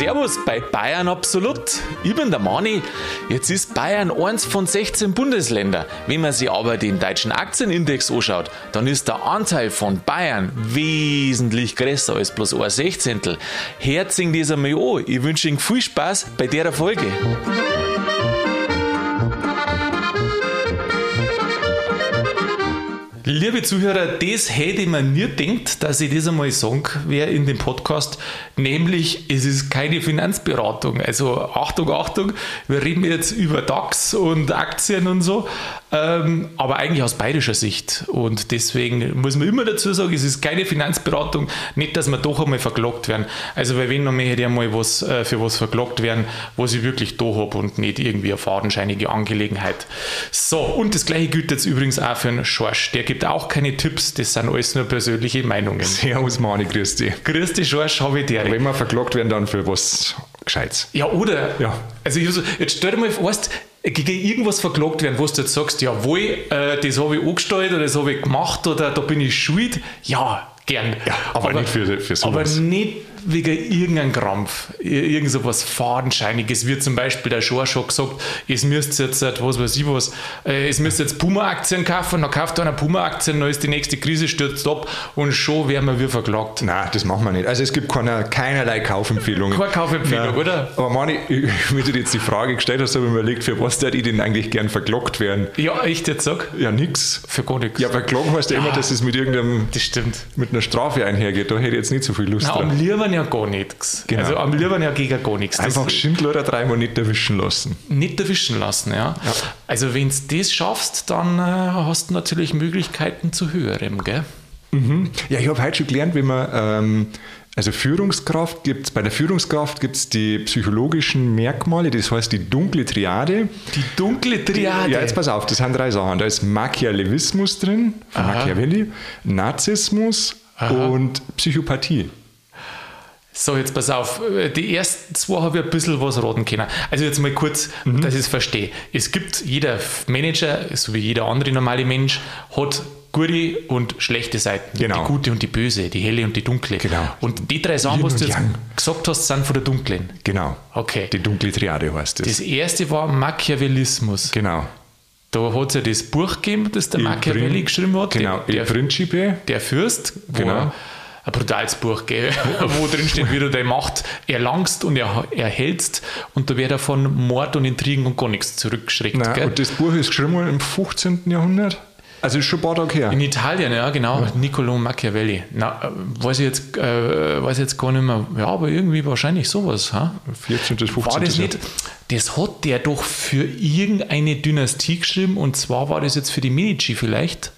Servus bei Bayern Absolut. Ich bin der Mani. Jetzt ist Bayern eins von 16 Bundesländern. Wenn man sich aber den deutschen Aktienindex anschaut, dann ist der Anteil von Bayern wesentlich größer als bloß ein Sechzehntel. Herzing das einmal an. Ich wünsche Ihnen viel Spaß bei der Folge. Liebe Zuhörer, das hätte mir nie gedacht, dass ich das einmal sagen werde in dem Podcast, nämlich es ist keine Finanzberatung. Also Achtung, Achtung, wir reden jetzt über DAX und Aktien und so, ähm, aber eigentlich aus bayerischer Sicht. Und deswegen muss man immer dazu sagen, es ist keine Finanzberatung, nicht, dass wir doch einmal verklagt werden. Also, weil wenn noch mehr hätte einmal was, äh, für was verklagt werden, was ich wirklich da habe und nicht irgendwie eine fadenscheinige Angelegenheit. So, und das gleiche gilt jetzt übrigens auch für einen Schorsch. Der gibt auch keine Tipps, das sind alles nur persönliche Meinungen. Servus, Mani, grüß dich. Grüß dich, Schorsch, habe ich dir. Wenn wir verklagt werden, dann für was Gescheites. Ja, oder? Ja. Also, ich so, jetzt stell dir mal vor, weißt, gegen irgendwas verklagt werden, wo du jetzt sagst, jawohl, äh, das habe ich angestellt oder das habe ich gemacht oder da bin ich schuld. Ja, gern. Ja, aber, nicht für, für sowas. Aber nicht wegen irgendeinem Krampf, irgend so was Fadenscheiniges, wie zum Beispiel der Schor schon gesagt, es müsst jetzt, was weiß ich was, äh, es müsst jetzt Puma-Aktien kaufen, dann kauft einer Puma-Aktien, dann ist die nächste Krise, stürzt ab und schon werden wir wieder verklagt. Nein, das machen wir nicht. Also es gibt keine, keinerlei Kaufempfehlungen. Keine Kaufempfehlung, Nein. oder? Aber Mani, wie du jetzt die Frage gestellt hast, habe ich mir überlegt, für was der ich denn eigentlich gern verklagt werden? Ja, echt jetzt sag? Ja, nix. Für gar nichts. Ja, verklagen heißt ja, immer, dass es mit irgendeinem, das stimmt. mit einer Strafe einhergeht. Da hätte ich jetzt nicht so viel Lust Na, dran. am liebsten ja gar nichts. Genau. Also am liebsten ja gegen gar nichts. Das- Einfach Schindler dreimal nicht erwischen lassen. nicht erwischen lassen. Ja? Also wenn du das schaffst, dann äh, hast du natürlich Möglichkeiten zu höherem. Gell? Ja, ich habe heute schon gelernt, wie man, ähm, also Führungskraft gibt's bei der Führungskraft gibt es die psychologischen Merkmale, das heißt die dunkle Triade. Die dunkle Triade. Ja, jetzt pass auf, das sind drei Sachen. Da ist Machiavellismus drin, von Aha. Machiavelli, Narzissmus und Psychopathie. So, jetzt pass auf. Die ersten zwei habe ich ein bisschen was raten können. Also jetzt mal kurz, Mhm. dass ich es verstehe. Es gibt, jeder Manager, so wie jeder andere normale Mensch, hat gute und schlechte Seiten. Genau. Die gute und die böse, die helle und die dunkle. Genau. Und die drei Sachen, was du jetzt Yang. gesagt hast, sind von der dunklen. Genau. Okay. Die dunkle Triade heißt das. Das erste war Machiavellismus. genau. Da hat es ja das Buch gegeben, das der Machiavelli geschrieben hat. Genau, der, der, Principe. der Fürst, Genau. Ein brutales Buch, gell? wo drin steht, wie du deine Macht erlangst und er, erhältst und da wird er von Mord und Intrigen und gar nichts zurückgeschreckt. Nein, gell? und das Buch ist geschrieben worden im 15. Jahrhundert. Also ist schon ein paar Tage her. In Italien, ja, genau, Niccolo Machiavelli. Na, äh, weiß ich jetzt, äh, weiß ich jetzt gar nicht mehr. Ja, aber irgendwie wahrscheinlich sowas. Ha? 14. bis 15. War das nicht? Das hat der doch für irgendeine Dynastie geschrieben und zwar war das jetzt für die Medici vielleicht.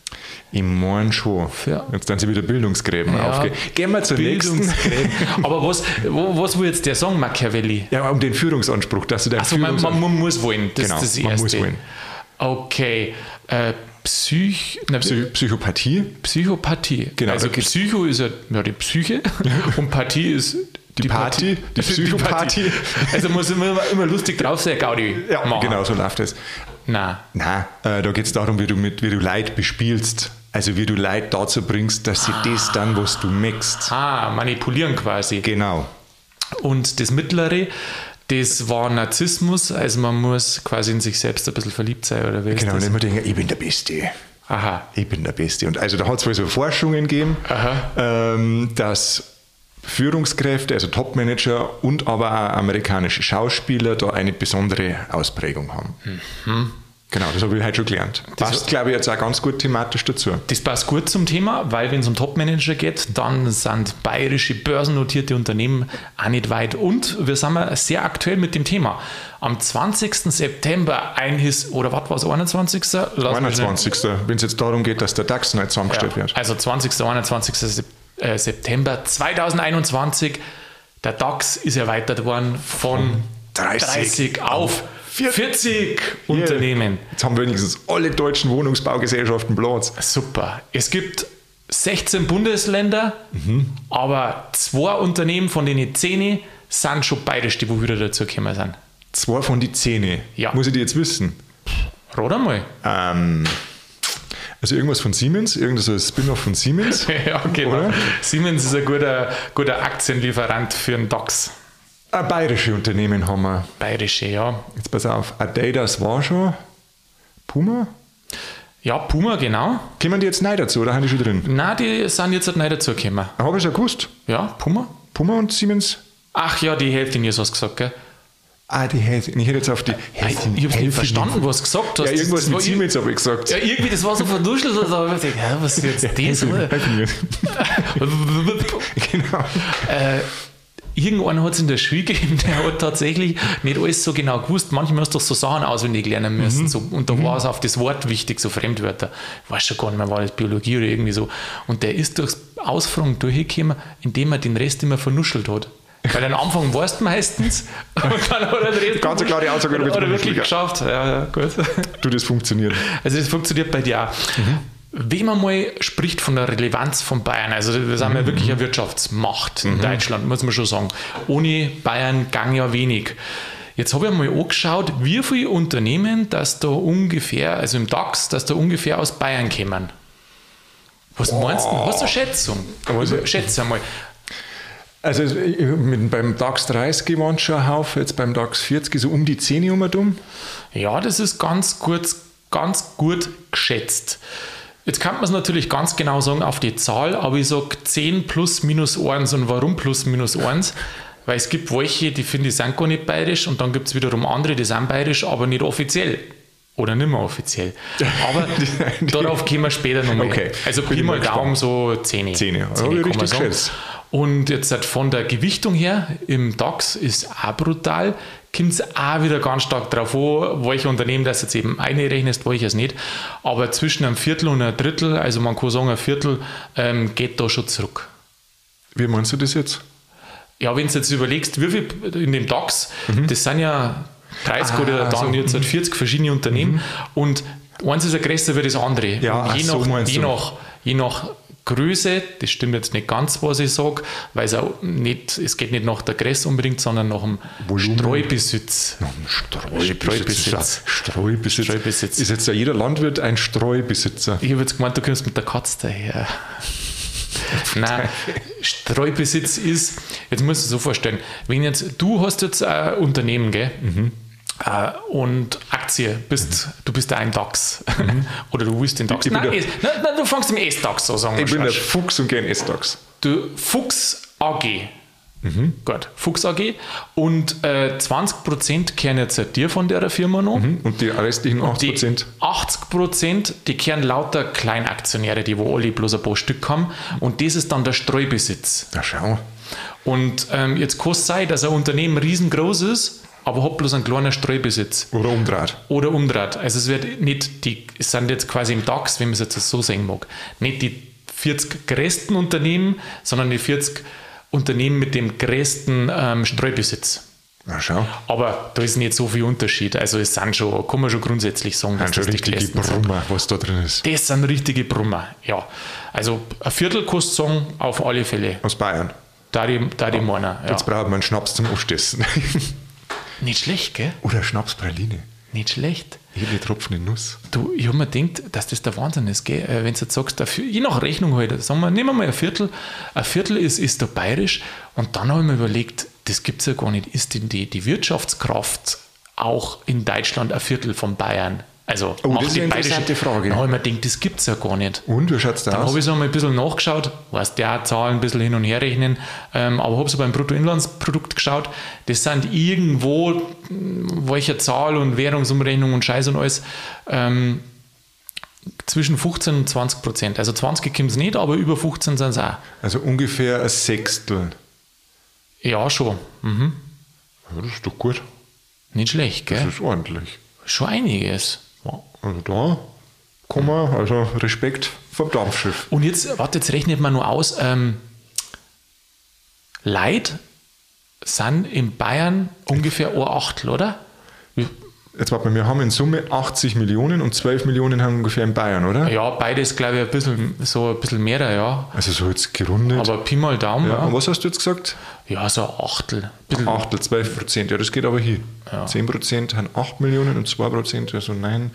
Ich meine schon. Ja. Jetzt dann sie wieder Bildungsgräben Ja, aufgehen. Gehen wir zur nächsten. Bildungsgräben. Aber was, wo, was will jetzt der sagen, Machiavelli? Ja, um den Führungsanspruch, dass du deinen Also man, man, man muss wollen, das Genau, ist das man Erste. muss wollen. Okay, äh, Psych, na, Psy Psychopathie. Psychopathie. Genau, Also da Psycho ist ja, ja die Psyche und Partie ist Die Party, die Psychopathie. Also muss immer, immer lustig drauf sein, Gaudi. Ja, machen. genau, so läuft es. Nein. Nein, äh, da geht es darum, wie du, mit, wie du Leid bespielst. Also wie du Leid dazu bringst, dass sie das dann, was du möchtest. Ah, manipulieren quasi. Genau. Und das Mittlere, das war Narzissmus, also man muss quasi in sich selbst ein bisschen verliebt sein, oder wie Genau, und das? immer denken, ich bin der Beste. Aha. Ich bin der Beste. Und also da hat es wohl so Forschungen gegeben, ähm, dass Führungskräfte, also Topmanager und aber auch amerikanische Schauspieler da eine besondere Ausprägung haben. Genau, das habe ich heute schon gelernt. Passt, glaube ich, jetzt auch ganz gut thematisch dazu. Das passt gut zum Thema, weil wenn es um Topmanager geht, dann sind bayerische börsennotierte Unternehmen auch nicht weit. Und wir sind mal sehr aktuell mit dem Thema. Am 20. September ein His oder was war es, 21. Lass mich schnell- 21. Wenn es jetzt darum geht, dass der DAX neu zusammengestellt Ja, wird. also 20. 21. Sep- äh, September 2021. Der DAX ist erweitert worden von 30 30 auf 40, Unternehmen. Jetzt haben wenigstens alle deutschen Wohnungsbaugesellschaften Platz. Super. Es gibt 16 Bundesländer, aber zwei Unternehmen von den 10 sind schon bayerisch, die wo wieder dazu gekommen sind. Zwei von die Zähne. Ja. Muss ich die jetzt wissen? Rat einmal. Ähm, also irgendwas von Siemens, irgendwas so ein Spin-off von Siemens. ja, genau. Oder? Siemens ist ein guter, guter Aktienlieferant für den DAX. Ein bayerische Unternehmen haben wir. Bayerische, ja. Jetzt pass auf, Adidas war schon. Puma? Ja, Puma, genau. Kommen die jetzt neu dazu oder haben die schon drin? Nein, die sind jetzt halt nicht dazugekommen. Habe ich schon gewusst. Ja, Puma. Puma und Siemens? Ach ja, die Hälfte nie so gesagt, gell? Ah, die Hälfte. Ich hätte jetzt auf die Hälfte. Ich habe nicht verstanden, was du gesagt hast. Ja, irgendwas Das mit Siemens habe ich gesagt. Ja, irgendwie, das war so verduschelt. Habe ich gedacht, ja, was ist jetzt das? oder? genau. äh, irgendwann hat es in der Schule gegeben, der hat tatsächlich nicht alles so genau gewusst. Manchmal hast du doch so Sachen auswendig lernen müssen. So, und da war es auf das Wort wichtig, so Fremdwörter. Ich weiß schon gar nicht mehr, war das Biologie oder irgendwie so. Und der ist durchs Ausfragen durchgekommen, indem er den Rest immer vernuschelt hat. Weil am Anfang weißt du meistens und dann hat er den Rest Ganz klare Aussage, hat du bist er wirklich geschafft. Ja, ja, gut. Du, das funktioniert. Also das funktioniert bei dir auch. Wenn man mal spricht von der Relevanz von Bayern, also wir sind ja wirklich eine Wirtschaftsmacht in Deutschland, muss man schon sagen. Ohne Bayern gang ja wenig. Jetzt habe ich mal angeschaut, wie viele Unternehmen, dass da ungefähr, also im DAX, dass da ungefähr aus Bayern kommen. Was meinst du? Was ist eine Schätzung? Also- Schätze einmal. Also beim DAX 30 waren schon ein Haufen, jetzt beim DAX 40 so um die 10 um und um. Ja, das ist ganz gut, ganz gut geschätzt. Jetzt kann man es natürlich ganz genau sagen auf die Zahl, aber ich sage 10 plus minus 1. Und warum plus minus 1? Weil es gibt welche, die finde ich sind gar nicht bayerisch und dann gibt es wiederum andere, die sind bayerisch, aber nicht offiziell. Oder nicht mehr offiziell. Aber darauf kommen wir später nochmal. Okay. Also Pi mal. Daumen so 10. Zehn, ja. Zehn, Habe ich kann man richtig sagen. geschätzt. Und jetzt halt von der Gewichtung her im DAX ist auch brutal. Kommt es auch wieder ganz stark drauf an, welche Unternehmen das jetzt eben einrechnest, welches nicht. Aber zwischen einem Viertel und einem Drittel, also man kann sagen, ein Viertel ähm, geht da schon zurück. Wie meinst du das jetzt? Ja, wenn du jetzt überlegst, wie viel in dem DAX, das sind ja 30 Ah, oder dann so. jetzt halt 40 verschiedene Unternehmen und eins ist ja größer wie das andere. Ja, je, ach so nach, meinst je, du. nach, je nach Größe, das stimmt jetzt nicht ganz, was ich sage, weil es auch nicht, es geht nicht nach der Größe unbedingt, sondern nach dem Volumen. Streubesitz. Streubesitz. Streubesitz. Streubesitz. Ist jetzt ja jeder Landwirt ein Streubesitzer. Ich habe jetzt gemeint, du kommst mit der Katze daher. Nein, Streubesitz ist, jetzt musst du dir so vorstellen, wenn jetzt, du hast jetzt ein Unternehmen, gell? Äh, und Aktie, bist, du bist ein DAX. Oder du willst den DAX. Ich Nein, der- nein, nein, du fängst im S-DAX so sagen. Ich bin der. Fuchs und gern S-DAX. Du Fuchs AG. Gut, Fuchs AG. Und äh, 20% kehren jetzt halt dir von der Firma noch. Und die restlichen 8%. Die 80 Prozent, die kehren lauter Kleinaktionäre, die wo alle bloß ein paar Stück haben. Und das ist dann der Streubesitz. Na schau. Und ähm, jetzt kann es sein, dass ein Unternehmen riesengroß ist, aber hat bloß einen kleinen Streubesitz. Oder umdreht. Oder umdreht. Also es wird nicht die, es sind jetzt quasi im DAX, wenn man es jetzt so sehen mag, nicht die 40 größten Unternehmen, sondern die 40 Unternehmen mit dem größten ähm, Streubesitz. Na schau. Aber da ist nicht so viel Unterschied. Also es sind schon, kann man schon grundsätzlich sagen, dass das die richtige sind. Brummer, was da drin ist. Das sind richtige Brummer, ja. Also ein Viertel kostet sagen, auf alle Fälle. Aus Bayern. Da die, da die. Ja. Jetzt braucht man einen Schnaps zum Aufstessen. Nicht schlecht, gell? Oder Schnapspraline. Nicht schlecht. Jede Tropfen in Nuss. Du, ich habe mir gedacht, dass das der Wahnsinn ist, gell? Äh, Wenn du jetzt sagst, dafür, je nach Rechnung halt, sagen wir, nehmen wir mal ein Viertel. Ein Viertel ist, ist da bayerisch. Und dann habe ich mir überlegt, das gibt es ja gar nicht. Ist denn die, die Wirtschaftskraft auch in Deutschland ein Viertel von Bayern? Also, Oh, macht das ist die eine bayerische- interessante Frage. Habe ich mir gedacht, das gibt es ja gar nicht. Und, wie schaut es da Dann aus? habe ich so mal ein bisschen nachgeschaut, weißt ja, Zahlen ein bisschen hin und her rechnen, ähm, aber habe so beim Bruttoinlandsprodukt geschaut. Das sind irgendwo, mh, welche Zahl und Währungsumrechnung und Scheiß und alles, ähm, zwischen 15 und 20 Prozent. Also 20 kommt es nicht, aber über 15 sind es auch. Also ungefähr ein Sechstel. Ja, schon. Mhm. Ja, das ist doch gut. Nicht schlecht, Das gell? ist ordentlich. Schon einiges. Also da kann man, also Respekt vom Dampfschiff. Und jetzt, warte, jetzt rechnet man nur aus, ähm, Leid sind in Bayern ungefähr ein Achtel, oder? Jetzt warte mal, wir haben in Summe 80 Millionen und 12 Millionen haben ungefähr in Bayern, oder? Ja, beides glaube ich ein bisschen, so ein bisschen mehr, ja. Also so jetzt gerundet. Aber Pi mal Daumen, ja. ja. Und was hast du jetzt gesagt? Ja, so ein Achtel, ein Achtel, 12 Prozent, ja, das geht aber hier. Ja. 10 Prozent haben 8 Millionen und 2 Prozent, also nein,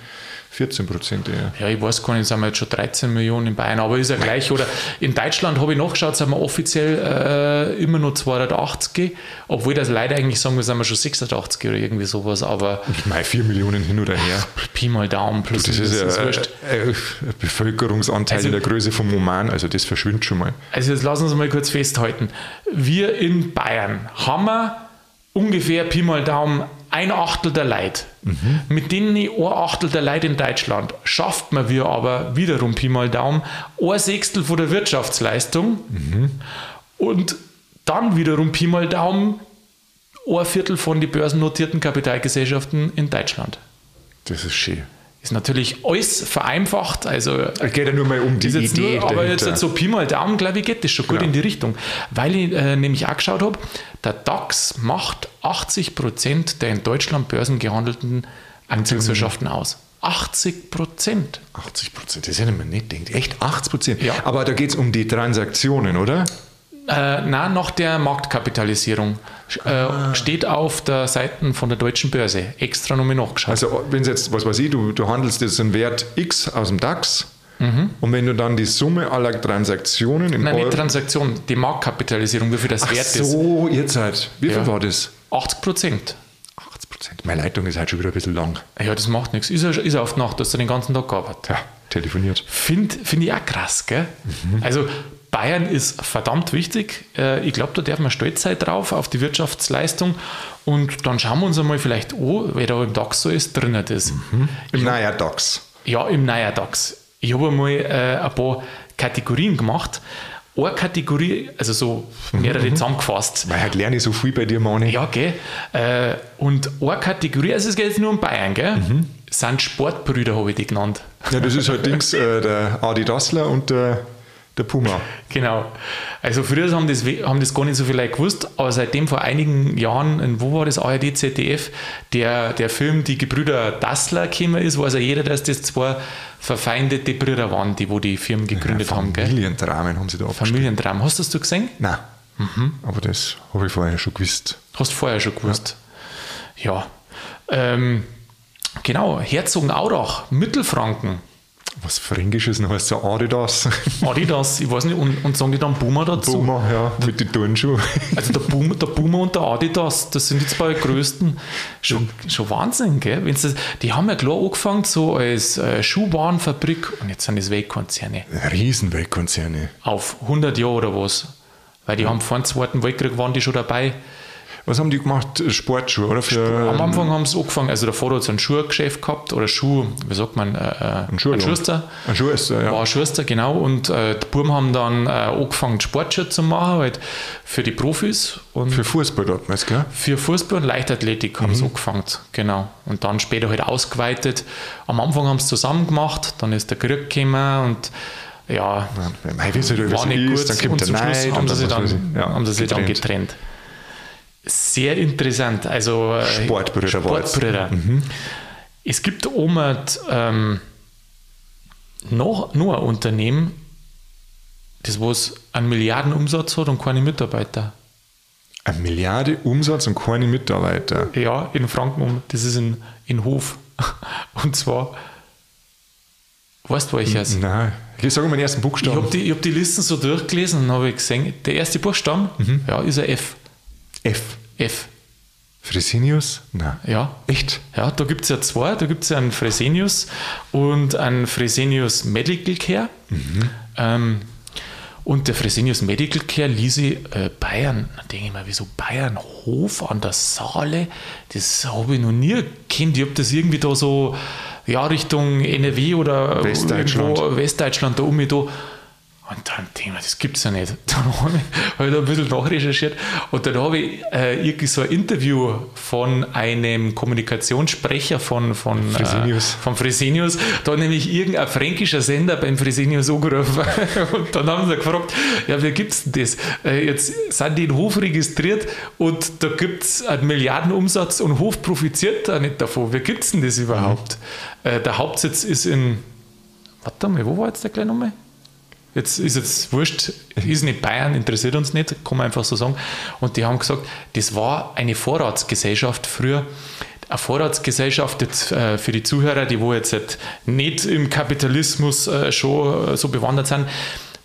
14 Prozent eher. Ja, ich weiß gar nicht, sind wir jetzt schon 13 Millionen in Bayern, aber ist ja gleich. Oder in Deutschland habe ich nachgeschaut, sind wir offiziell äh, immer nur 280, obwohl das leider eigentlich sagen wir, sind wir schon 86 oder irgendwie sowas, aber Ich meine, 4 Millionen hin oder her. Pi mal Daumen plus Das ist ja wurscht. ein Bevölkerungsanteil Also- in der Größe vom Oman, also das verschwindet schon mal. Also jetzt lassen wir uns mal kurz festhalten. Wir in Bayern haben wir ungefähr Pi mal Daumen ein Achtel der Leute. Mit denen ein Achtel der Leute in Deutschland schafft man wir aber wiederum Pi mal Daumen ein Sechstel von der Wirtschaftsleistung und dann wiederum Pi mal Daumen ein Viertel von den börsennotierten Kapitalgesellschaften in Deutschland. Das ist schön. Ist natürlich alles vereinfacht, also Es geht ja nur mal um die Idee nur, aber dahinter. jetzt so Pi mal Daumen, glaube ich, geht das schon gut Genau. in die Richtung. Weil ich äh, nämlich auch geschaut habe, der DAX macht 80 Prozent der in Deutschland börsengehandelten Aktiengesellschaften aus. 80 Prozent. 80 Prozent, das hätte man nicht gedacht. Echt 80 Prozent? Ja. Aber da geht es um die Transaktionen, oder? Äh, na, nach der Marktkapitalisierung. Äh, steht auf der Seite von der deutschen Börse. Extra nochmal nachgeschaut. Also wenn jetzt, was weiß ich, du, du handelst jetzt einen Wert X aus dem DAX und wenn du dann die Summe aller Transaktionen in Nein, Euro... nicht Transaktion, die Marktkapitalisierung, wie viel das Ach wert ist. so, ihr seid. Wie viel Ja. war das? 80 Prozent. 80 Prozent. Meine Leitung ist halt schon wieder ein bisschen lang. Ja, das macht nichts. Ist ja, ist ja auf Nacht, dass du den ganzen Tag gearbeitet Ja, telefoniert. Finde find ich auch krass, gell? Also Bayern ist verdammt wichtig. Äh, Ich glaube, da darf man stolz sein drauf, auf die Wirtschaftsleistung. Und dann schauen wir uns einmal vielleicht an, wer da im DAX so ist, drinnen ist. Im Naja DAX. Ja, im neuen DAX. Ich habe einmal äh, ein paar Kategorien gemacht. Eine Kategorie, also so mehrere zusammengefasst. Weil halt lerne ich so viel bei dir, Mani. Ja, gell? Äh, und eine Kategorie, also es geht jetzt nur um Bayern, gell? Sind Sportbrüder, habe ich die genannt. Ja, das ist halt Dings, äh, der Adi Dassler und der, der Puma. Genau. Also früher haben das, haben das gar nicht so viele Leute gewusst, aber seitdem vor einigen Jahren, wo war das, ARD, ZDF, der, der Film Die Gebrüder Dassler gekommen ist, weiß ja jeder, dass das zwei verfeindete Brüder waren, die wo die Firmen gegründet haben. Gell? Familiendramen haben sie da abgespielt. Familientraum. Hast du das gesehen? Nein. Aber das habe ich vorher schon gewusst. Hast du vorher schon gewusst. Ja. Ähm, genau, Herzogenaurach, Mittelfranken. Was Fränkisches noch heißt so Adidas. Adidas, ich weiß nicht, und, und sagen die dann Boomer dazu? Puma, ja, mit den Turnschuhen. Also der Boomer, der Boomer und der Adidas, das sind die zwei größten. Schon, schon Wahnsinn, gell? Wenn's das, die haben ja klar angefangen so als äh, Schuhwarenfabrik und jetzt sind es Weltkonzerne. Riesenweltkonzerne. Auf 100 Jahre oder was. Weil die haben vor dem Zweiten Weltkrieg waren die schon dabei. Was haben die gemacht? Sportschuhe, oder? Für, Am Anfang haben sie angefangen, also der Vater hat so ein Schuhgeschäft gehabt oder Schuh, wie sagt man, äh, äh, ein Schuhladen. Schuster. Ein Schuster, ja. War ein Schuster, genau. Und äh, die Buben haben dann äh, angefangen, Sportschuhe zu machen, halt für die Profis und Für Fußball dort, weißt gell? für Fußball und Leichtathletik haben sie angefangen, genau. Und dann später halt ausgeweitet. Am Anfang haben sie zusammen gemacht, dann ist der Krieg gekommen und ja, es halt war nicht gut. dann kommt und der zum Schluss haben sie dann. Ja, haben sie sich dann getrennt. Sehr interessant. Also äh, Sportbrüder jetzt. Sportbrüder. Es gibt oben ähm, noch, noch ein Unternehmen, das was einen Milliardenumsatz hat und keine Mitarbeiter. Eine Milliarde Umsatz und keine Mitarbeiter. Ja, in Franken, um- das ist in, in Hof. Und zwar, weißt du welches? Nein. Ich sage mal den ersten Ich Buchstaben. habe die, ich hab die Listen so durchgelesen und habe gesehen, der erste Buchstaben, ja, ist ein F. F. F. Fresenius? Nein. Ja. Echt? Ja, da gibt es ja zwei. Da gibt es ja einen Fresenius und einen Fresenius Medical Care. Ähm, und der Fresenius Medical Care ließ ich, äh, Bayern, da denke ich mir, wieso Bayern Hof an der Saale? Das habe ich noch nie kennt. Ich habe das irgendwie da so, ja, Richtung NRW oder Westdeutschland. irgendwo Westdeutschland da um mich da. Und dann mir, das gibt es ja nicht. Dann habe ich, da ein bisschen nachrecherchiert und dann habe ich äh, irgendwie so ein Interview von einem Kommunikationssprecher von, von Fresenius. Äh, von Fresenius. Da hat nämlich irgendein fränkischer Sender beim Fresenius angerufen. Und dann haben sie gefragt, ja, wie gibt es denn das? Äh, jetzt sind die in Hof registriert und da gibt es einen Milliardenumsatz und Hof profitiert da nicht davon. Wie gibt es denn das überhaupt? Äh, der Hauptsitz ist in, warte mal, wo war jetzt der kleine Name? Jetzt ist jetzt wurscht, ist nicht Bayern, interessiert uns nicht, kann man einfach so sagen. Und die haben gesagt, das war eine Vorratsgesellschaft früher. Eine Vorratsgesellschaft jetzt, äh, für die Zuhörer, die wo jetzt halt nicht im Kapitalismus äh, schon äh, so bewandert sind.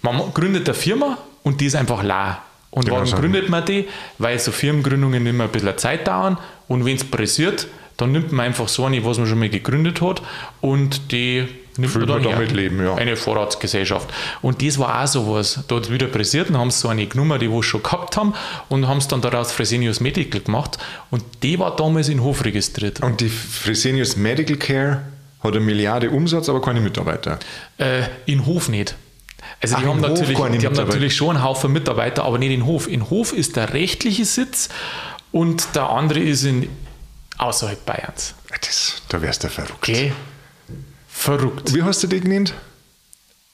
Man gründet eine Firma und die ist einfach la. Und Genau warum gründet man die? Weil so Firmengründungen immer ein bisschen Zeit dauern und wenn es pressiert, dann nimmt man einfach so eine, was man schon mal gegründet hat und die nimmt Füllt man man dann her. damit Leben, ja. Eine Vorratsgesellschaft. Und das war auch sowas. Da hat wieder pressiert und haben sie so eine genommen, die wir schon gehabt haben und haben es dann daraus Fresenius Medical gemacht und die war damals in Hof registriert. Und die Fresenius Medical Care hat eine Milliarde Umsatz, aber keine Mitarbeiter. Äh, in Hof nicht. Also die, Ach, haben natürlich, die haben natürlich schon einen Haufen Mitarbeiter, aber nicht in Hof. In Hof ist der rechtliche Sitz und der andere ist in außerhalb Bayerns. Das, da wärst du verrückt. Okay. Verrückt. Wie hast du die genannt?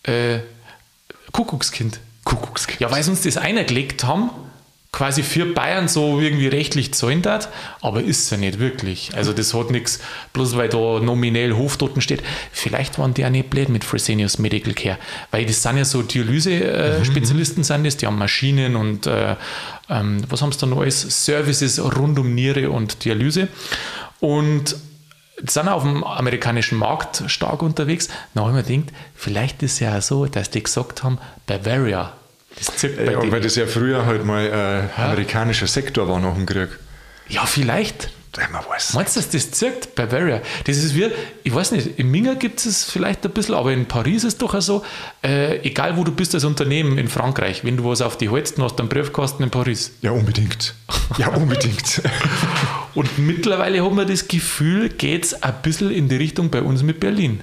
Äh, Kuckuckskind. Kuckuckskind. Ja, weil sie uns das einergelegt haben, quasi für Bayern so irgendwie rechtlich zahlen hat, aber ist es ja nicht wirklich. Also das hat nichts, bloß weil da nominell Hoftoten steht. Vielleicht waren die auch nicht blöd mit Fresenius Medical Care, weil das sind ja so Dialyse-Spezialisten sind das, die haben Maschinen und äh, ähm, was haben sie da alles? Services rund um Niere und Dialyse und sind auf dem amerikanischen Markt stark unterwegs. Da habe ich mir gedacht, vielleicht ist es ja auch so, dass die gesagt haben, Bavaria. Das Ja, weil das ja früher halt mal äh, amerikanischer Sektor war nach dem Krieg. Ja, vielleicht. Man weiß. Meinst du, dass das zirkt? Bavaria. Das ist wie, ich weiß nicht, in Minga gibt es vielleicht ein bisschen, aber in Paris ist es doch auch so, äh, egal wo du bist als Unternehmen in Frankreich, wenn du was auf die dann hast du einen Briefkasten in Paris. Ja, unbedingt. Ja, unbedingt. Und mittlerweile haben wir das Gefühl, geht es ein bisschen in die Richtung bei uns mit Berlin.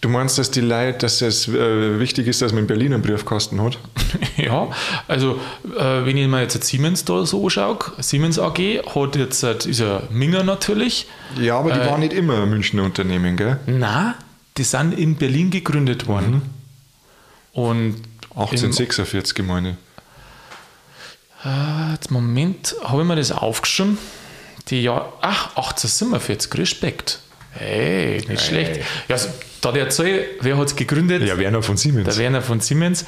Du meinst, dass die Leute, dass es äh, wichtig ist, dass man in Berlin einen Briefkasten hat? Ja, also äh, wenn ich mir jetzt Siemens da so anschaue, Siemens AG hat jetzt, äh, ist ja Minga natürlich, Ja, aber die Äh, waren nicht immer ein Münchner Unternehmen, gell? na, die sind in Berlin gegründet worden. Und im, 1846, meine äh, jetzt Moment, habe ich mir das aufgeschrieben? Die Jahr, ach, 1847, Respekt. Hey, nicht schlecht. Ja, also, da der Zahl, wer hat es gegründet? Ja, Werner von Siemens. Der Werner von Siemens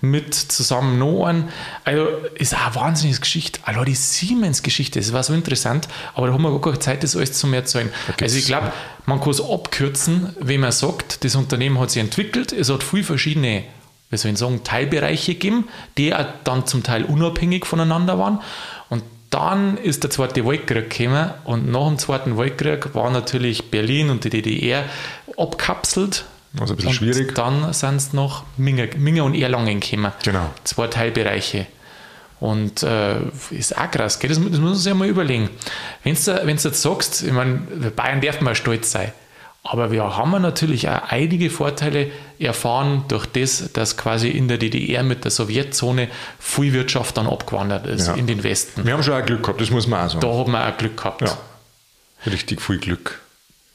mit zusammen noch einen. Also ist auch eine wahnsinnige Geschichte. Also die Siemens-Geschichte, das war so interessant, aber da haben wir gar keine Zeit, das alles zu erzählen. Also ich glaube, man kann es abkürzen, wenn man sagt, das Unternehmen hat sich entwickelt, es hat viele verschiedene, wie soll ich sagen, Teilbereiche gegeben, die auch dann zum Teil unabhängig voneinander waren. Dann ist der Zweite Weltkrieg gekommen und nach dem Zweiten Weltkrieg war natürlich Berlin und die DDR abkapselt. Also ein bisschen und schwierig. Dann sind es noch Minga und Erlangen gekommen. Genau. Zwei Teilbereiche. Und äh, ist auch krass, gell? Das, das muss man sich ja mal überlegen. Wenn du wenn's jetzt sagst, ich meine, Bayern darf mal stolz sein, aber wir haben natürlich auch einige Vorteile erfahren durch das, dass quasi in der DDR mit der Sowjetzone viel Wirtschaft dann abgewandert ist Ja. in den Westen. Wir haben schon auch Glück gehabt, das muss man auch sagen. Da hat man auch Glück gehabt. Ja. Richtig viel Glück.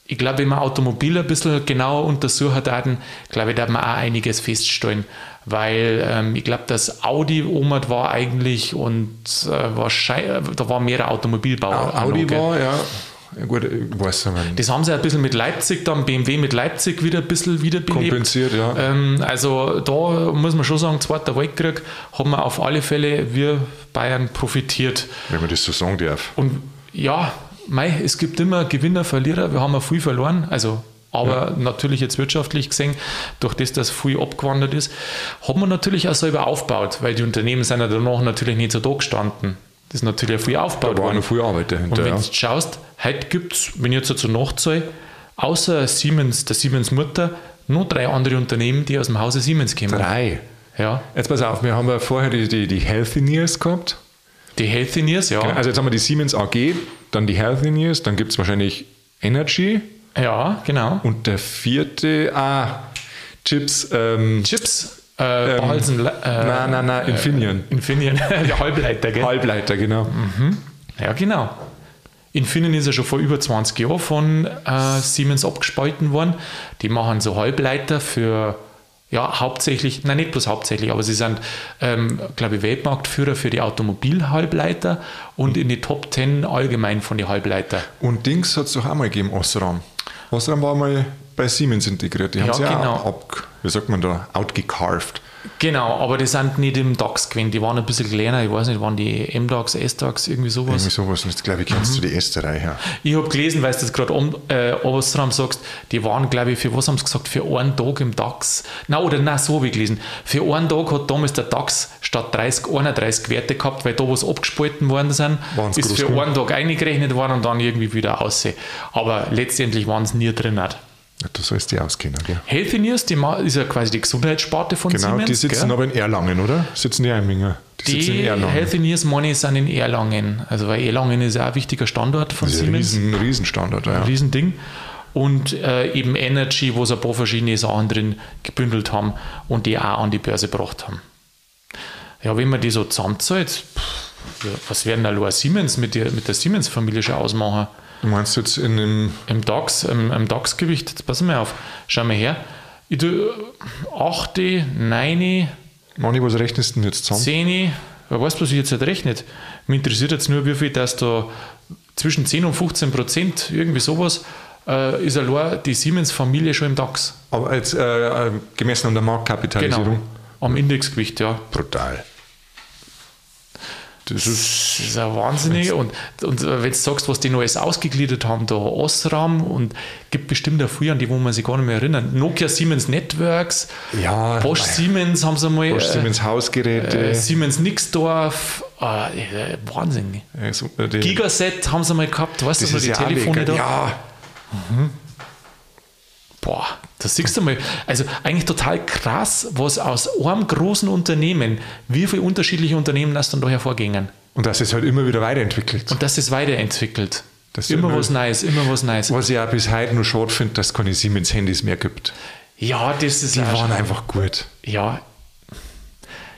Ich glaube, wenn man Automobil ein bisschen genauer untersucht hatten, glaube ich, da hat man auch einiges feststellen. Weil ähm, ich glaube, das Audi Omat war eigentlich und äh, wahrscheinlich, da war mehr Automobilbau. Audi auch noch, gell? war, ja. Ja gut, ich weiß nicht. Das haben sie ein bisschen mit Leipzig, dann BMW mit Leipzig wieder ein bisschen wiederbelebt. Kompensiert, ja. Ähm, also da muss man schon sagen, Zweiter Weltkrieg haben wir auf alle Fälle, wir Bayern profitiert. Wenn man das so sagen darf. Und ja, mei, es gibt immer Gewinner, Verlierer. Wir haben ja viel verloren. Also, aber natürlich jetzt wirtschaftlich gesehen, durch das, dass viel abgewandert ist, hat man natürlich auch selber aufgebaut, weil die Unternehmen sind ja danach natürlich nicht so da gestanden. Das ist natürlich auch viel aufgebaut Da war worden. noch viel Arbeit Und dahinter. wenn Ja. du schaust, heute gibt es, wenn ich jetzt so nachzahle, außer Siemens, der Siemens Mutter, noch drei andere Unternehmen, die aus dem Hause Siemens kommen. Drei. Ja. Jetzt pass auf, wir haben ja vorher die, die, die Healthineers gehabt. Die Healthineers, ja. Also jetzt haben wir die Siemens AG, dann die Healthineers, dann gibt es wahrscheinlich Energy ja, genau. und der vierte, ah, Chips, ähm, Chips, äh, Balsen, äh, nein, nein, nein, Infineon. Infineon, der Halbleiter, gell? Halbleiter, genau. Ja, genau. Infineon ist ja schon vor über 20 Jahren von äh, Siemens abgespalten worden. Die machen so Halbleiter für, ja, hauptsächlich, nein, nicht bloß hauptsächlich, aber sie sind, ähm, glaube ich, Weltmarktführer für die Automobilhalbleiter und in die Top 10 allgemein von den Halbleiter. Und Dings hat es doch auch mal gegeben, Osram. Osram war mal bei Siemens integriert. Die Ja, haben sie ja genau. auch ab, wie sagt man da, outgecarved. Genau, aber die sind nicht im DAX gewesen. Die waren ein bisschen kleiner. Ich weiß nicht, waren die M-DAX, S-DAX, irgendwie sowas. Irgendwie sowas. Und jetzt glaube ich, kennst du die erste Reihe. her. Ich habe gelesen, weil du das gerade um, äh, Ostram sagst, die waren, glaube ich, für was haben sie gesagt? Für einen Tag im DAX. Na oder nein, so habe ich gelesen. Für einen Tag hat damals der DAX statt 30, 31 Werte gehabt, weil da was abgespalten worden sind, Waren's ist für genug? einen Tag eingerechnet worden und dann irgendwie wieder aussehen. Aber letztendlich waren es nie drin. Nicht. Du sollst die auskennen, gell? Healthineers, die ist ja quasi die Gesundheitssparte von Genau, Siemens. die sitzen gell? aber in Erlangen, oder? Sitzen die Einminger? Die, sitzen Die in Erlangen. Healthineers Money sind in Erlangen. Also weil Erlangen ist ja auch ein wichtiger Standort von Das ist ein Siemens. riesen, Riesenstandort, ja. Ein Riesending. Und äh, eben Energy, wo sie ein paar verschiedene Sachen drin gebündelt haben und die auch an die Börse gebracht haben. Ja, wenn man die so zusammenzahlt, pff, was werden da Siemens mit der, mit der Siemens-Familie schon ausmachen? Du meinst jetzt in dem, Im DAX, im, im DAX-Gewicht, jetzt pass mal auf, schau mal her. Ich tue 8, 9, Mani, was rechnest du denn jetzt zusammen? 10, wer weiß, was ich jetzt nicht rechnet. Mich interessiert jetzt nur, wie viel das da zwischen 10 und 15 Prozent, irgendwie sowas, äh, ist allein die Siemens-Familie schon im DAX. Aber jetzt äh, äh, gemessen an der Marktkapitalisierung. Genau. Am Indexgewicht, ja. Brutal. Das ist, Das ist ja wahnsinnig. Und, und wenn du sagst, was die alles ausgegliedert haben, da Osram und gibt bestimmt auch viel an die, wo man sich gar nicht mehr erinnern. Nokia Siemens Networks, ja, Bosch mei, Siemens haben sie mal. Bosch äh, Siemens Hausgeräte. äh, Siemens Nixdorf, äh, Wahnsinn. so, die, Gigaset haben sie mal gehabt, weißt du, die Telefone lecker. da? Ja, Boah, das siehst du mal. Also eigentlich total krass, was aus einem großen Unternehmen, wie viele unterschiedliche Unternehmen das dann da hervorgingen. und das ist halt immer wieder weiterentwickelt. Und das ist weiterentwickelt. Das immer immer- was Neues, immer was Neues. Was ich auch bis heute nur schade finde, dass es keine Siemens-Handys mehr gibt. Ja, das ist Die waren einfach gut. Ja,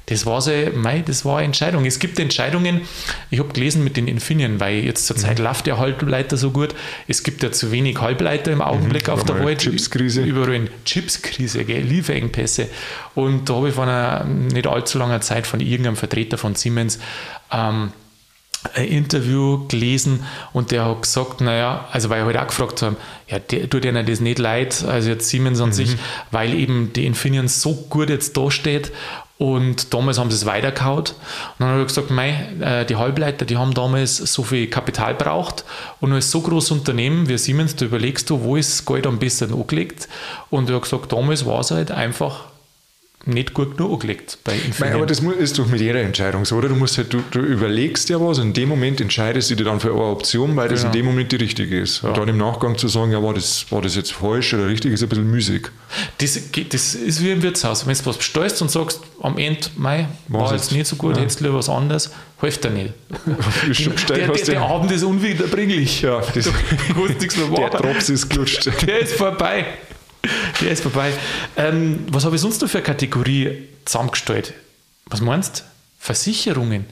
das war so, mei, das war eine Entscheidung. Es gibt Entscheidungen, ich habe gelesen mit den Infineon, weil jetzt zur Mhm. Läuft der Halbleiter so gut. Es gibt ja zu wenig Halbleiter im Augenblick auf war der Welt. Chipskrise. Überall in Chipskrise, gell? Lieferengpässe. Und da habe ich vor einer nicht allzu langer Zeit von irgendeinem Vertreter von Siemens ähm, ein Interview gelesen und der hat gesagt, naja, also weil wir halt auch gefragt haben, ja, der, tut denen das nicht leid, also jetzt Siemens an sich, weil eben die Infineon so gut jetzt da steht und damals haben sie es weitergehaut. Und dann habe ich gesagt, mei, äh, die Halbleiter, die haben damals so viel Kapital braucht. Und als so großes Unternehmen wie Siemens, da überlegst du, wo ist das Geld am besten angelegt? Und er hat gesagt, damals war es halt einfach nicht gut genug angelegt bei Infineon. aber das ist doch mit jeder Entscheidung so, oder? Du musst halt, du, du überlegst ja was und in dem Moment entscheidest du dich dann für eine Option, weil das Genau. in dem Moment die richtige ist. Und dann im Nachgang zu sagen, ja, war das, war das jetzt falsch oder richtig, ist ein bisschen müßig. Das, das ist wie im Wirtshaus. Wenn du was bestellst und sagst, am Ende, mei, war Was jetzt nicht so gut, Ja. hättest du lieber was anderes, hilft dir nicht. Der, der, du- der Abend ist unwiederbringlich. Ja, das, Du kannst nichts mehr der machen. Drops ist gelutscht. Der ist vorbei. Der ist vorbei. Ähm, was habe ich sonst noch für eine Kategorie zusammengestellt? Was meinst du? Versicherungen.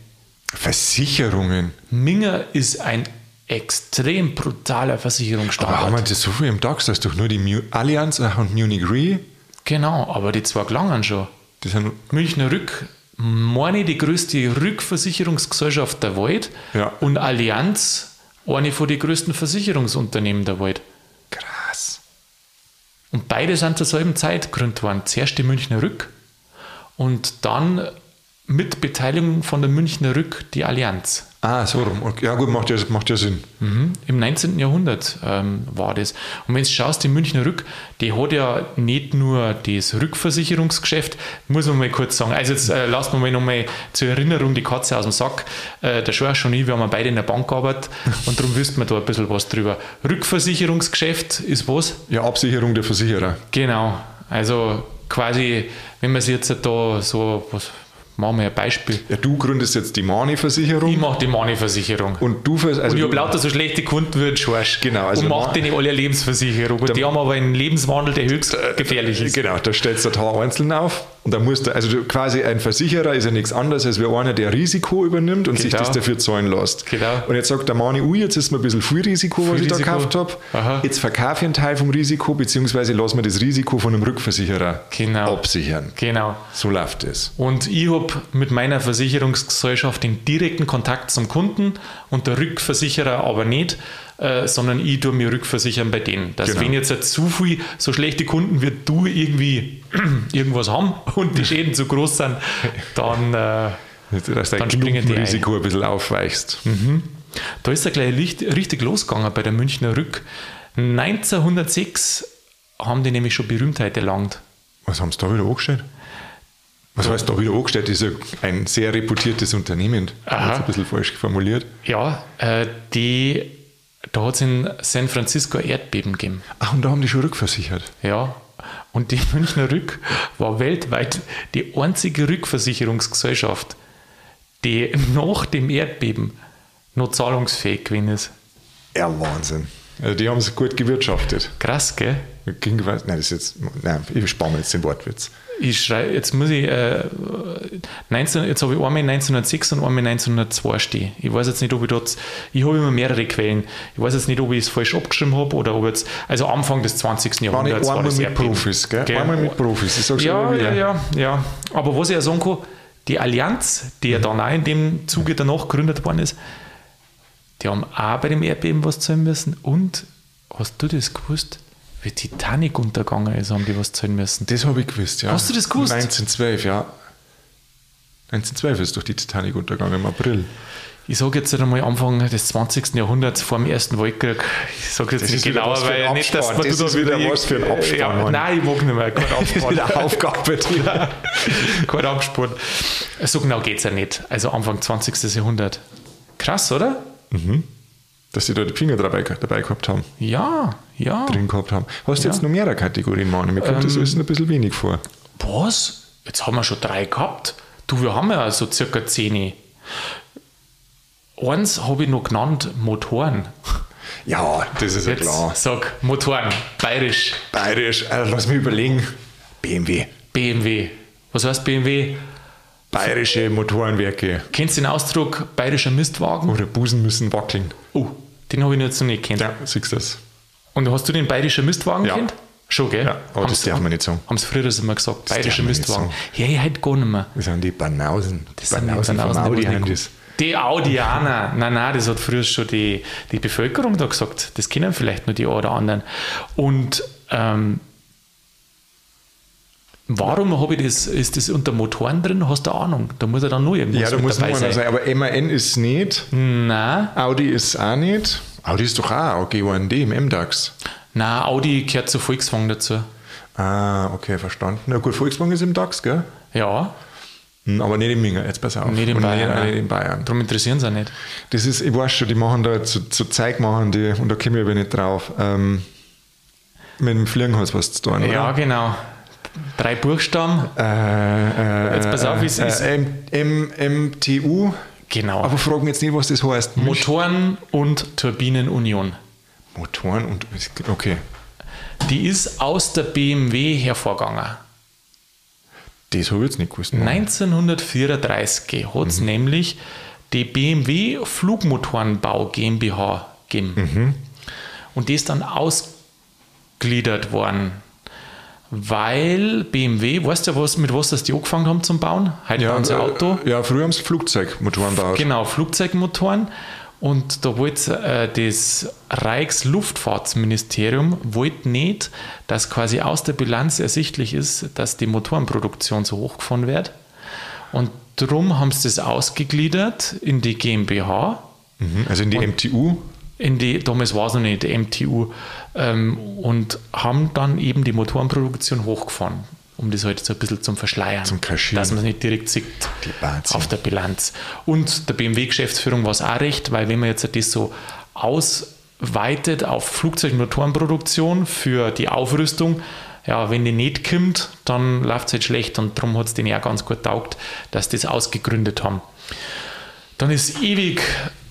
Versicherungen. Minger ist ein extrem brutaler Aber Versicherungsstandort. haben wir das so viel im DAX? Da ist doch nur die Mu Allianz und Munich Re. genau, aber die zwei gelangen schon. Die sind, Münchner Rück, meine die größte Rückversicherungsgesellschaft der Welt Ja. und Allianz, eine von den größten Versicherungsunternehmen der Welt. Und beide sind zur selben Zeit gegründet worden. Zuerst die Münchner Rück und dann mit Beteiligung von der Münchner Rück die Allianz. Ah, so rum. Ja gut, macht ja, macht ja Sinn. Mhm. Im 19. Jahrhundert ähm, war das. Und wenn du schaust, die Münchner Rück, die hat ja nicht nur das Rückversicherungsgeschäft, muss man mal kurz sagen. Also jetzt äh, lasst mir mal nochmal zur Erinnerung die Katze aus dem Sack. Äh, der Schorsch und ich, wir haben beide in der Bank gearbeitet und darum wüssten wir da ein bisschen was drüber. Rückversicherungsgeschäft ist was? Ja, Absicherung der Versicherer. Genau. Also quasi, wenn man sich jetzt da so, was machen wir ein Beispiel. Ja, du gründest jetzt die Mani-Versicherung. Ich mache die Money-Versicherung. Und du, also und ich du, habe lauter so schlechte Kunden wie ein Schorsch. Genau, also und Ma- mache denen alle eine Lebensversicherung. Und die haben aber einen Lebenswandel, der höchst gefährlich ist. Genau, da stellst du ein einzeln auf und dann musst du, also quasi ein Versicherer ist ja nichts anderes als wie einer, der Risiko übernimmt und sich Genau. das dafür zahlen lässt. Genau. Und jetzt sagt der Mani, ui, jetzt ist mir ein bisschen viel Risiko, was Viel ich da Risiko. gekauft habe. Jetzt verkaufe ich einen Teil vom Risiko, beziehungsweise lass mir das Risiko von einem Rückversicherer Genau. absichern. Genau. So läuft es. Und ich habe mit meiner Versicherungsgesellschaft den direkten Kontakt zum Kunden und der Rückversicherer aber nicht. äh, sondern ich tue mir rückversichern bei denen. Dass Genau. wenn jetzt zu viel so schlechte Kunden wie du irgendwie irgendwas haben und die Schäden zu groß sind, dann äh, Dass Dann springen die Risiko ein bisschen aufweichst. da ist er gleich richtig, losgegangen bei der Münchner Rück. 1906 haben die nämlich schon Berühmtheit erlangt. Was haben sie da wieder angestellt? Was heißt da wieder angestellt? Das ist ja ein sehr reputiertes Unternehmen. Aha. Ein bisschen falsch formuliert. Ja, äh, die, da hat es in San Francisco ein Erdbeben gegeben. Ach, und da haben die schon rückversichert. Ja, und die Münchner Rück war weltweit die einzige Rückversicherungsgesellschaft, die nach dem Erdbeben noch zahlungsfähig gewesen ist. Ja, Wahnsinn. Also die haben es gut gewirtschaftet. Krass, gell? Ging, nein, das ist jetzt, nein, ich spare mir jetzt den Wortwitz. Ich schreibe, jetzt muss ich, äh, 19, jetzt habe ich einmal 1906 und einmal 1902 stehen. Ich weiß jetzt nicht, ob ich dort, ich habe immer mehrere Quellen. Ich weiß jetzt nicht, ob ich es falsch abgeschrieben habe oder ob jetzt, also Anfang des 20. War nicht Jahrhunderts war einmal das mit Erdbeben. Profis, gell? Gell? Einmal mit Profis, ich sag's Ja, wieder. ja, ja, ja. Aber was ich ja sagen kann, die Allianz, die ja dann auch in dem Zuge danach gegründet worden ist, die haben auch bei dem Erdbeben was zahlen müssen. Und hast du das gewusst? Wie Titanic untergegangen ist, haben die was zahlen müssen. Das habe ich gewusst, ja. Hast du das gewusst? 1912, ja. 1912 ist durch die Titanic untergegangen im April. Ich sage jetzt einmal Anfang des 20. Jahrhunderts vor dem Ersten Weltkrieg. Ich sage jetzt Das nicht ist wieder genauer, weil nicht, dass man Das da ist wieder irg- was für ein Abspann, Ja, nein, ich mag nicht mehr. Kein Abspann. Wieder Aufgabe drin. Kein Abspann. So genau geht es ja nicht. Also Anfang 20. Jahrhundert. Krass, oder? Dass sie da die Finger dabei, dabei gehabt haben, Ja, ja. drin gehabt haben. Hast du Ja. jetzt noch mehrere Kategorien, Mann? Mir kommt das alles ein bisschen wenig vor. Was? Jetzt haben wir schon drei gehabt. Du, wir haben ja so circa zehn. Eins habe ich noch genannt, Motoren. Ja, das ist ja Jetzt klar. sag, Motoren, bayerisch, Bayerisch, äh, lass mich überlegen. BMW. BMW. Was heißt BMW? Bayerische Motorenwerke. Kennst du den Ausdruck bayerischer Mistwagen? Oder Busen müssen wackeln. Oh, den habe ich jetzt noch nicht kennt. Ja, siehst du das? Und hast du den bayerischer Mistwagen Ja. kennt? Schon, gell? Ja, aber das darf man nicht sagen. Haben sie früher das immer gesagt, man nicht Mistwagen. Ja, ich heute gar nicht mehr. Das sind die Banausen. Das sind die Banausen vom Banausen, Audi haben das. Die Audianer, nein, nein, das hat früher schon die, die Bevölkerung da gesagt. Das kennen vielleicht nur die einen oder anderen. Und ähm, warum habe ich das, ist das unter Motoren drin? Hast du Ahnung? Da muss ja dann nur irgendwas Ja, da muss dabei sein. sein. Aber MAN ist nicht. Nein, Audi ist auch nicht. Audi ist doch auch AG1D im MDAX. nein, Audi gehört zu Volkswagen dazu. Ah, okay, verstanden. Na gut, Volkswagen ist im DAX, gell? Ja, Hm, Aber nicht in Minga, jetzt pass auf. nicht in Bayern. Nicht, nicht in Bayern. Darum interessieren sie auch nicht. Das ist, ich weiß schon, die machen da zu, zu Zeug machen die, und da komme ich aber nicht drauf. Ähm, mit dem Fliegenholz was zu tun, oder? Ja, genau. Drei Buchstaben. Äh, äh, Jetzt pass auf, wie es äh, ist. M, MTU. Genau. Aber fragen jetzt nicht, was das heißt. Motoren- und Turbinenunion. Motoren und. Okay. Die ist aus der BMW hervorgegangen. Das habe ich jetzt nicht gewusst. Mann. 1934 hat es nämlich die BMW Flugmotorenbau GmbH gegeben. Und die ist dann ausgliedert worden, weil BMW, weißt du, was, mit was das die angefangen haben zum Bauen? Heute Ja, bauen sie äh, Auto. ja, früher haben sie Flugzeugmotoren gebaut. Genau, Flugzeugmotoren. Und da wollte äh, das Reichsluftfahrtsministerium wollte nicht, dass quasi aus der Bilanz ersichtlich ist, dass die Motorenproduktion so hochgefahren wird. Und darum haben sie das ausgegliedert in die GmbH, Mhm, Also in die MTU. in die, damals war es noch nicht, die MTU, ähm, und haben dann eben die Motorenproduktion hochgefahren, um das halt so ein bisschen zum Verschleiern. Zum Kaschieren. Dass man es nicht direkt sieht auf der Bilanz. Und der BMW-Geschäftsführung war es auch recht, weil wenn man jetzt das so ausweitet auf Flugzeugmotorenproduktion für die Aufrüstung, ja, wenn die nicht kommt, dann läuft es halt schlecht und darum hat es denen ja ganz gut taugt, dass die das ausgegründet haben. Dann ist ewig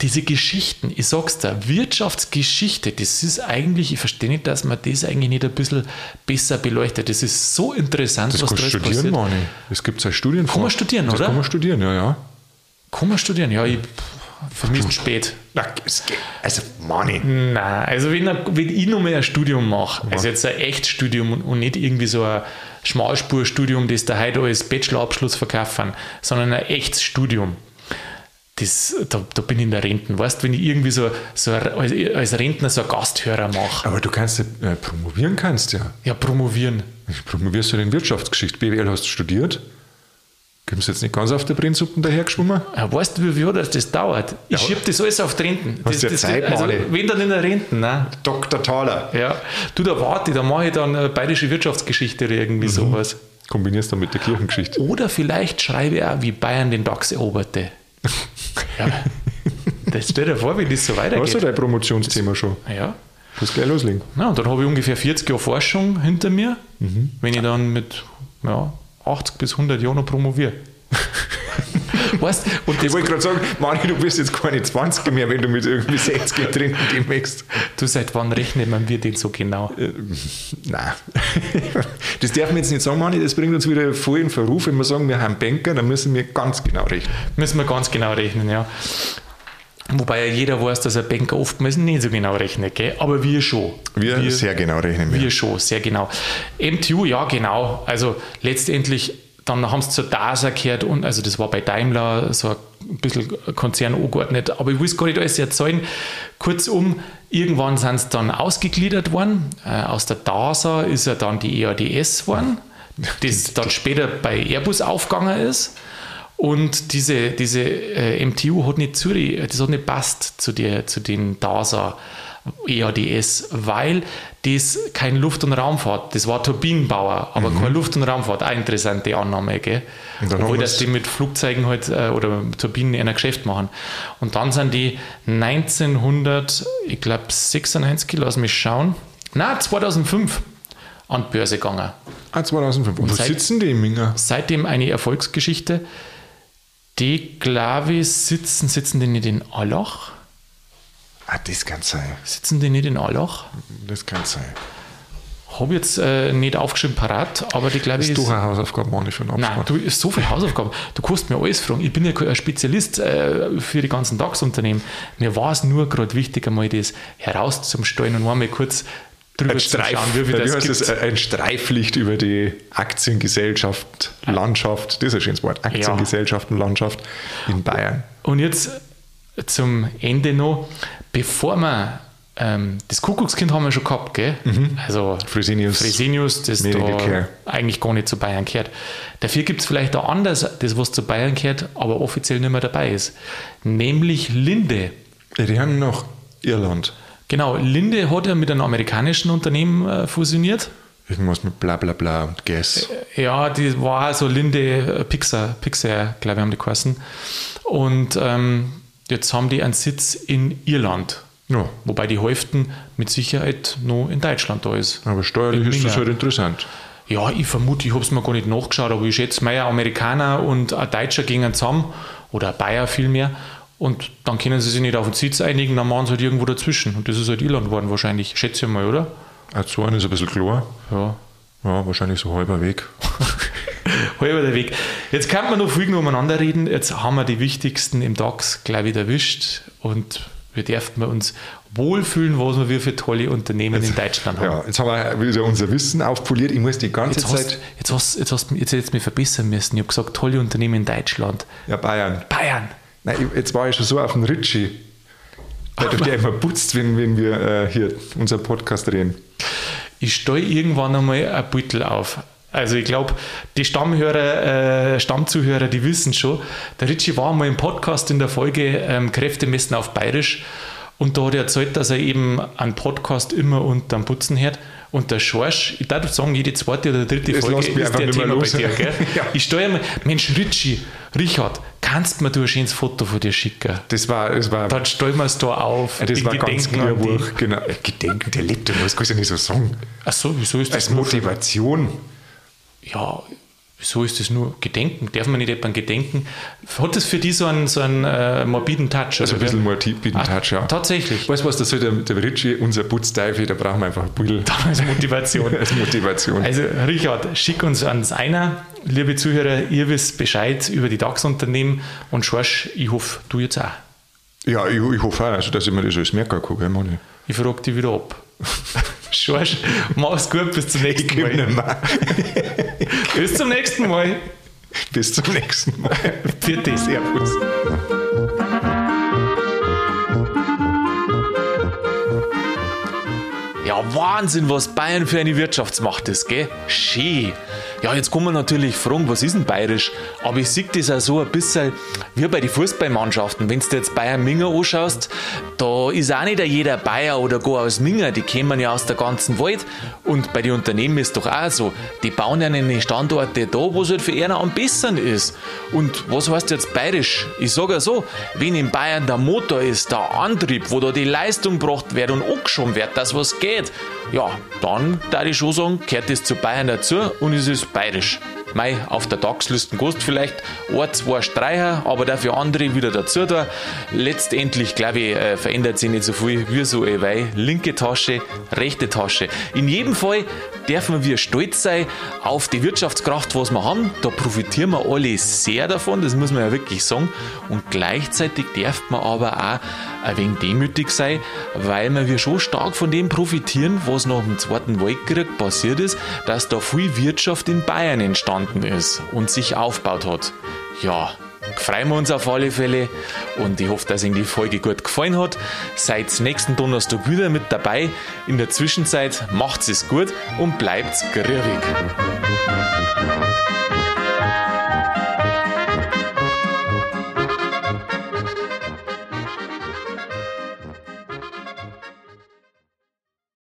diese Geschichten, ich sag's dir, Wirtschaftsgeschichte, das ist eigentlich, ich verstehe nicht, dass man das eigentlich nicht ein bisschen besser beleuchtet. Das ist so interessant, Das was da studieren, passiert. Mani. Das gibt es als Studienfach. Kann man studieren, das oder? kann man studieren, ja, ja. Kann man studieren? Ja, ich, für mich ist es spät. Es Also, Mani. Nein, also wenn, wenn ich noch mal ein Studium mache, also jetzt ein echtes Studium und- und nicht irgendwie so ein Schmalspurstudium, das da heute als Bachelorabschluss verkaufen, sondern ein echtes Studium, das, da, da bin ich in der Renten. Weißt du, wenn ich irgendwie so, so als, Rentner so einen Gasthörer mache. Aber du kannst ja äh, promovieren, kannst ja. Ja, promovieren. Promovierst du in Wirtschaftsgeschichte. BWL hast du studiert. Kommst du jetzt nicht ganz auf der Brennsuppen dahergeschwommen? Ja, weißt du, wie viel das, das dauert? Ich Ja. schieb das alles auf die Renten. Hast Das, ja das, Zeit, also, wenn dann in der Renten, ne? Dr. Thaler. Ja. Du, da warte, da mache ich dann äh, bayerische Wirtschaftsgeschichte oder Mhm. irgendwie sowas. Kombinierst du mit der Kirchengeschichte. Oder vielleicht schreibe ich auch, wie Bayern den DAX eroberte. Ja. Das stell dir vor, wie das so Hast du weitergeht. dein Promotionsthema schon? Ja. Musst gleich loslegen. Na, und dann habe ich ungefähr 40 Jahre Forschung hinter mir, Mhm. wenn ich dann mit ja, 80 bis 100 Jahren noch promoviere. weißt und Ich wollte gerade sagen, Mani, du bist jetzt keine 20 mehr, wenn du mit irgendwie 60 trinken demnächst. du seit wann rechnet man wir den so genau? Nein. Das darf man jetzt nicht sagen, Mani, das bringt uns wieder voll in Verruf. Wenn wir sagen, wir haben Banker, dann müssen wir ganz genau rechnen. Müssen wir ganz genau rechnen, ja. Wobei ja jeder weiß, dass ein Banker oftmals nicht so genau rechnet, gell? aber wir schon. Wir, sehr genau rechnen. Wir Wir. schon, sehr genau. MTU, ja, genau. Also letztendlich, dann haben sie zur DASA gehört und also das war bei Daimler so ein bisschen Konzern angeordnet, aber ich will es gar nicht alles erzählen. Kurzum, irgendwann sind sie dann ausgegliedert worden. Äh, aus der DASA ist ja dann die EADS geworden, das dann später bei Airbus aufgegangen ist. Und diese, diese äh, MTU hat nicht zu, das hat nicht passt zu, der, zu den DASA EADS, weil das kein Luft- und Raumfahrt, das war Turbinenbauer, aber keine Luft- und Raumfahrt, auch interessante Annahme, gell? Und Obwohl, dass die mit Flugzeugen halt äh, oder mit Turbinen ein Geschäft machen. Und dann sind die 1900, ich glaube 96, lass mich schauen, na 2005 an die Börse gegangen. Ah, 2005. Und wo seit- sitzen die im Minger? Seitdem eine Erfolgsgeschichte. Die, glaube ich, sitzen, sitzen die nicht in Allach? Ah, das kann sein. Sitzen die nicht in Allach? Das kann sein. Habe jetzt äh, nicht aufgeschrieben parat, aber die glaube ich ist doch eine Hausaufgabe, Mani, für den Nein, du ist so viel Hausaufgaben. Du kannst mir alles fragen. Ich bin ja kein Spezialist äh, für die ganzen DAX-Unternehmen. Mir war es nur gerade wichtig, einmal das herauszustellen und einmal kurz drüber Ein zu Streif, schauen, wie wie das das? Ein Streiflicht über die Aktiengesellschaft, Landschaft, das ist ein schönes Wort, Aktiengesellschaftenlandschaft in Bayern. Und jetzt zum Ende noch, bevor wir ähm, das Kuckuckskind haben wir schon gehabt, gell? Also Fresenius. Fresenius, das da eigentlich gar nicht zu Bayern gehört. Dafür gibt es vielleicht auch anders, das was zu Bayern gehört, aber offiziell nicht mehr dabei ist. Nämlich Linde. Ja, die haben noch Irland. Genau, Linde hat ja mit einem amerikanischen Unternehmen äh, fusioniert. Irgendwas mit bla bla bla und Gas. Ja, die war so Linde äh, Pixar, Pixar, glaube ich, haben die geheißen. Und ähm, jetzt haben die einen Sitz in Irland. Ja, Wobei die Hälfte mit Sicherheit noch in Deutschland da ist. aber steuerlich ist das halt interessant. Ja, ich vermute, ich habe es mir gar nicht nachgeschaut, aber ich schätze, mal ein Amerikaner und ein Deutscher gehen zusammen oder ein Bayer vielmehr und dann können sie sich nicht auf den Sitz einigen, dann machen sie halt irgendwo dazwischen. Und das ist halt Irland geworden wahrscheinlich, schätze ich mal, oder? Azoren ist ein bisschen klar. Ja. Ja, wahrscheinlich so halber Weg. Halber der Weg. Jetzt kann man noch viel umeinander reden. Jetzt haben wir die wichtigsten im DAX gleich wieder erwischt und wir dürfen uns wohlfühlen, was wir für tolle Unternehmen in Deutschland haben. Ja, jetzt haben wir wieder unser Wissen aufpoliert. Ich muss die ganze Jetzt hast, Zeit. jetzt, hast, jetzt, hast, jetzt hättest du mich verbessern müssen. Ich habe gesagt, tolle Unternehmen in Deutschland. Ja, Bayern. Bayern. Nein, jetzt war ich schon so auf den Ritchie. Der, der immer putzt, wenn, wenn wir äh, hier unseren Podcast drehen. Ich stelle irgendwann einmal ein Beutel auf. Also ich glaube, die Stammhörer, äh, Stammzuhörer, die wissen schon, der Ritchie war mal im Podcast in der Folge ähm, Kräfte messen auf Bayerisch und da hat er erzählt, dass er eben einen Podcast immer unterm Putzen hört und der Schorsch, ich darf sagen, jede zweite oder dritte Das Folge ist der Thema bei los. dir. Gell? Ja. Ich steuere mir, Mensch Ritchie, Richard, kannst du mir du ein schönes Foto von dir schicken? Das war, das war, Dann stellen wir es da auf. das in war ganz Gedenken die- Wuch. Genau. Gedenken, der lebt ja das du ja nicht so sagen. Ach so, wieso ist das Als nur für- Motivation. Ja, wieso ist das nur Gedenken? Darf man nicht jemandem gedenken? Hat das für die so einen, so einen äh, morbiden Touch? Also ein bisschen morbiden Ah, Touch, ja. Tatsächlich. Weißt du was, da soll der, der Ritchie, unser Putzteufel, da brauchen wir einfach ein Pudel Als Motivation. als Motivation. Also, Richard, schick uns ans einer. Liebe Zuhörer, ihr wisst Bescheid über die DAX-Unternehmen und Schorsch, ich hoffe, du jetzt auch. Ja, ich, ich hoffe auch, also, dass ich mir das alles merken kann, gell? Ich frage dich wieder ab. Schorsch, mach's gut, bis zum nächsten Mal. Bis zum nächsten Mal. Bis zum nächsten Mal. Für das. Servus. Ja, Wahnsinn, was Bayern für eine Wirtschaftsmacht ist, gell? Schön. Ja, jetzt kann man natürlich fragen, was ist denn bayerisch? Aber ich sehe das auch so ein bisschen wie bei den Fußballmannschaften. Wenn du jetzt Bayern Minger anschaust, da ist auch nicht jeder Bayer oder gar aus Minger, die kämen ja aus der ganzen Welt. Und bei den Unternehmen ist doch auch so, die bauen ja eine Standorte da, wo es halt für einer am besten ist. Und was heißt jetzt bayerisch? Ich sage ja so, wenn in Bayern der Motor ist, der Antrieb, wo da die Leistung gebracht wird und angeschoben wird, dass was geht, ja, dann da ich schon sagen, gehört das zu Bayern dazu und es ist bayerisch. Mei, auf der DAX-Listen kostet vielleicht ein, zwei Streicher, aber dafür andere wieder dazu da. Letztendlich, glaube ich, äh, verändert sich nicht so viel wie so ein Weih. Linke Tasche, rechte Tasche. In jedem Fall dürfen wir stolz sein auf die Wirtschaftskraft, was wir haben. Da profitieren wir alle sehr davon, das muss man ja wirklich sagen. Und gleichzeitig darf man aber auch ein wenig demütig sein, weil wir schon stark von dem profitieren, was nach dem Zweiten Weltkrieg passiert ist, dass da viel Wirtschaft in Bayern entstanden ist und sich aufgebaut hat. Ja, freuen wir uns auf alle Fälle und ich hoffe, dass Ihnen die Folge gut gefallen hat. Seid nächsten Donnerstag wieder mit dabei. In der Zwischenzeit macht es gut und bleibt grürig.